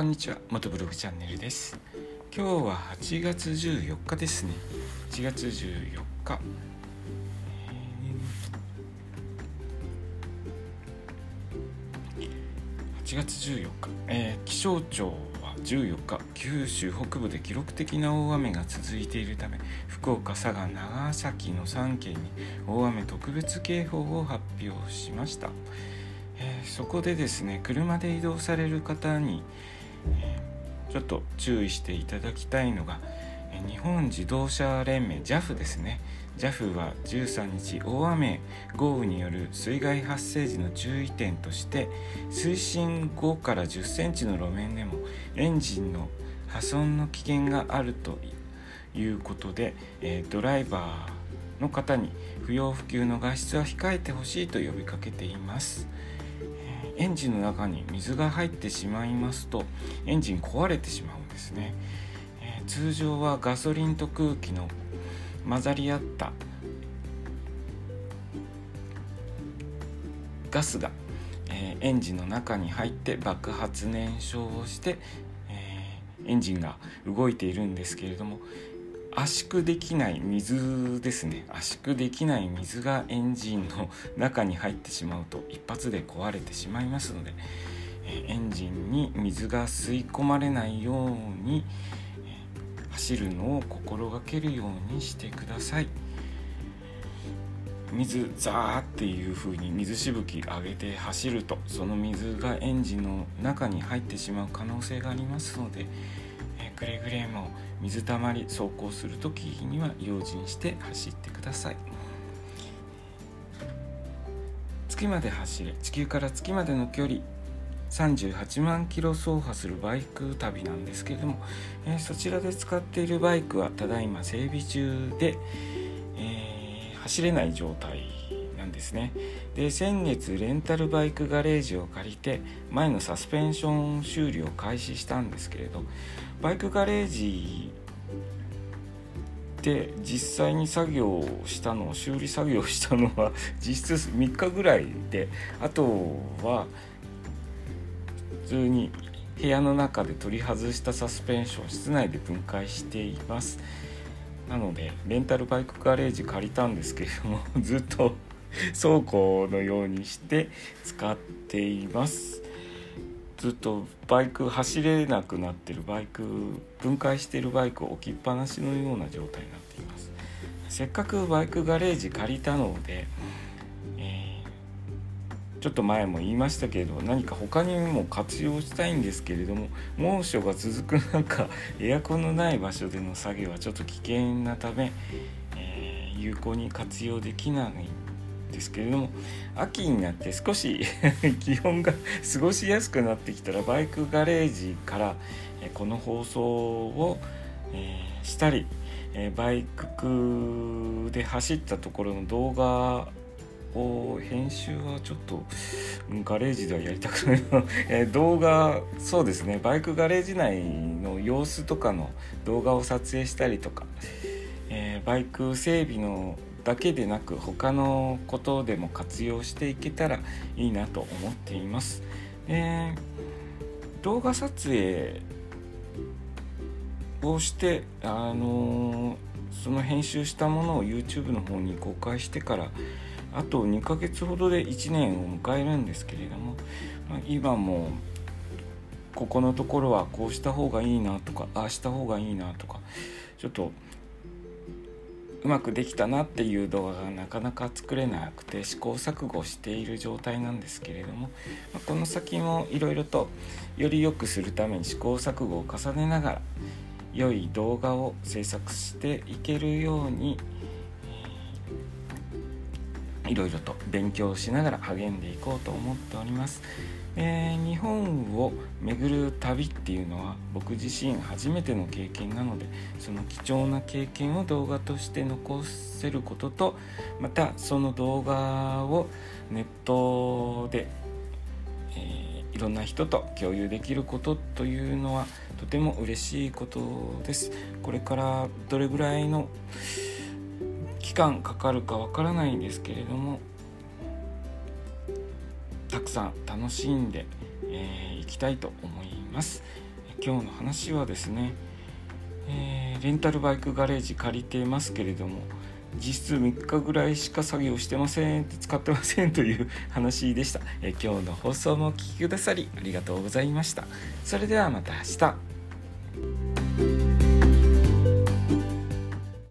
こんにちは元ブログチャンネルです。今日は8月14日ですね。8月14日。8月14日、えー、気象庁は14日九州北部で記録的な大雨が続いているため福岡佐賀長崎の3県に大雨特別警報を発表しました。えー、そこでですね車で移動される方に、ちょっと注意していただきたいのが、日本自動車連盟 JAF ですね JAF は13日大雨豪雨による水害発生時の注意点として水深5から1 0センチの路面でもエンジンの破損の危険があるということで、ドライバーの方に不要不急の外出は控えてほしいと呼びかけています。エンジンの中に水が入ってしまいますとエンジン壊れてしまうんですね、えー、通常はガソリンと空気の混ざり合ったガスが、えー、エンジンの中に入って爆発燃焼をして、えー、エンジンが動いているんですけれども圧縮できない水ですね。圧縮できない水がエンジンの中に入ってしまうと一発で壊れてしまいますのでエンジンに水が吸い込まれないように走るのを心がけるようにしてください。水ザーっていう風に水しぶき上げて走るとその水がエンジンの中に入ってしまう可能性がありますのでくれぐれも水たまり走行する時には用心して走ってください。月まで走れ地球から月までの距離38万キロ走破するバイク旅なんですけれども、えー、そちらで使っているバイクはただいま整備中で、えー、走れない状態。ですね。で先月レンタルバイクガレージを借りて前のサスペンション修理を開始したんですけれどバイクガレージで実際に作業をしたのを修理作業したのは 実質3日ぐらいであとは普通に部屋の中で取り外したサスペンション室内で分解しています。なのでレンタルバイクガレージ借りたんですけれども ずっと 倉庫のようにして使っています。ずっとバイク走れなくなってるバイク分解してるバイクを置きっぱなしのような状態になっています。せっかくバイクガレージ借りたので、えー、ちょっと前も言いましたけれど何か他にも活用したいんですけれども猛暑が続く中 エアコンのない場所での作業はちょっと危険なため、えー、有効に活用できないですけれども秋になって少し 気温が過ごしやすくなってきたらバイクガレージからこの放送をしたりバイクで走ったところの動画を編集はちょっとガレージではやりたくないな 動画そうですね。バイクガレージ内の様子とかの動画を撮影したりとか、えー、バイク整備のだけでなく他のことでも活用していけたらいいなと思っています。え、動画撮影をしてあの、その編集したものを YouTube の方に公開してからあと2ヶ月ほどで1年を迎えるんですけれども、ま、今もここのところはこうした方がいいなとかああした方がいいなとかちょっとうまくできたなっていう動画がなかなか作れなくて試行錯誤している状態なんですけれども、ま、この先もいろいろとより良くするために試行錯誤を重ねながら良い動画を制作していけるようにいろいろと勉強しながら励んでいこうと思っております。えー、日本を巡る旅っていうのは僕自身初めての経験なのでその貴重な経験を動画として残せることとまたその動画をネットで、えー、いろんな人と共有できることというのはとても嬉しいことです。これからどれぐらいの期間かかるかわからないんですけれどもたくさん楽しんでい、えー、きたいと思います。今日の話はですね、えー、レンタルバイクガレージ借りてますけれども実質3日ぐらいしか作業してません使ってませんという話でした、えー、今日の放送もお聴きくださりありがとうございました。それではまた明日。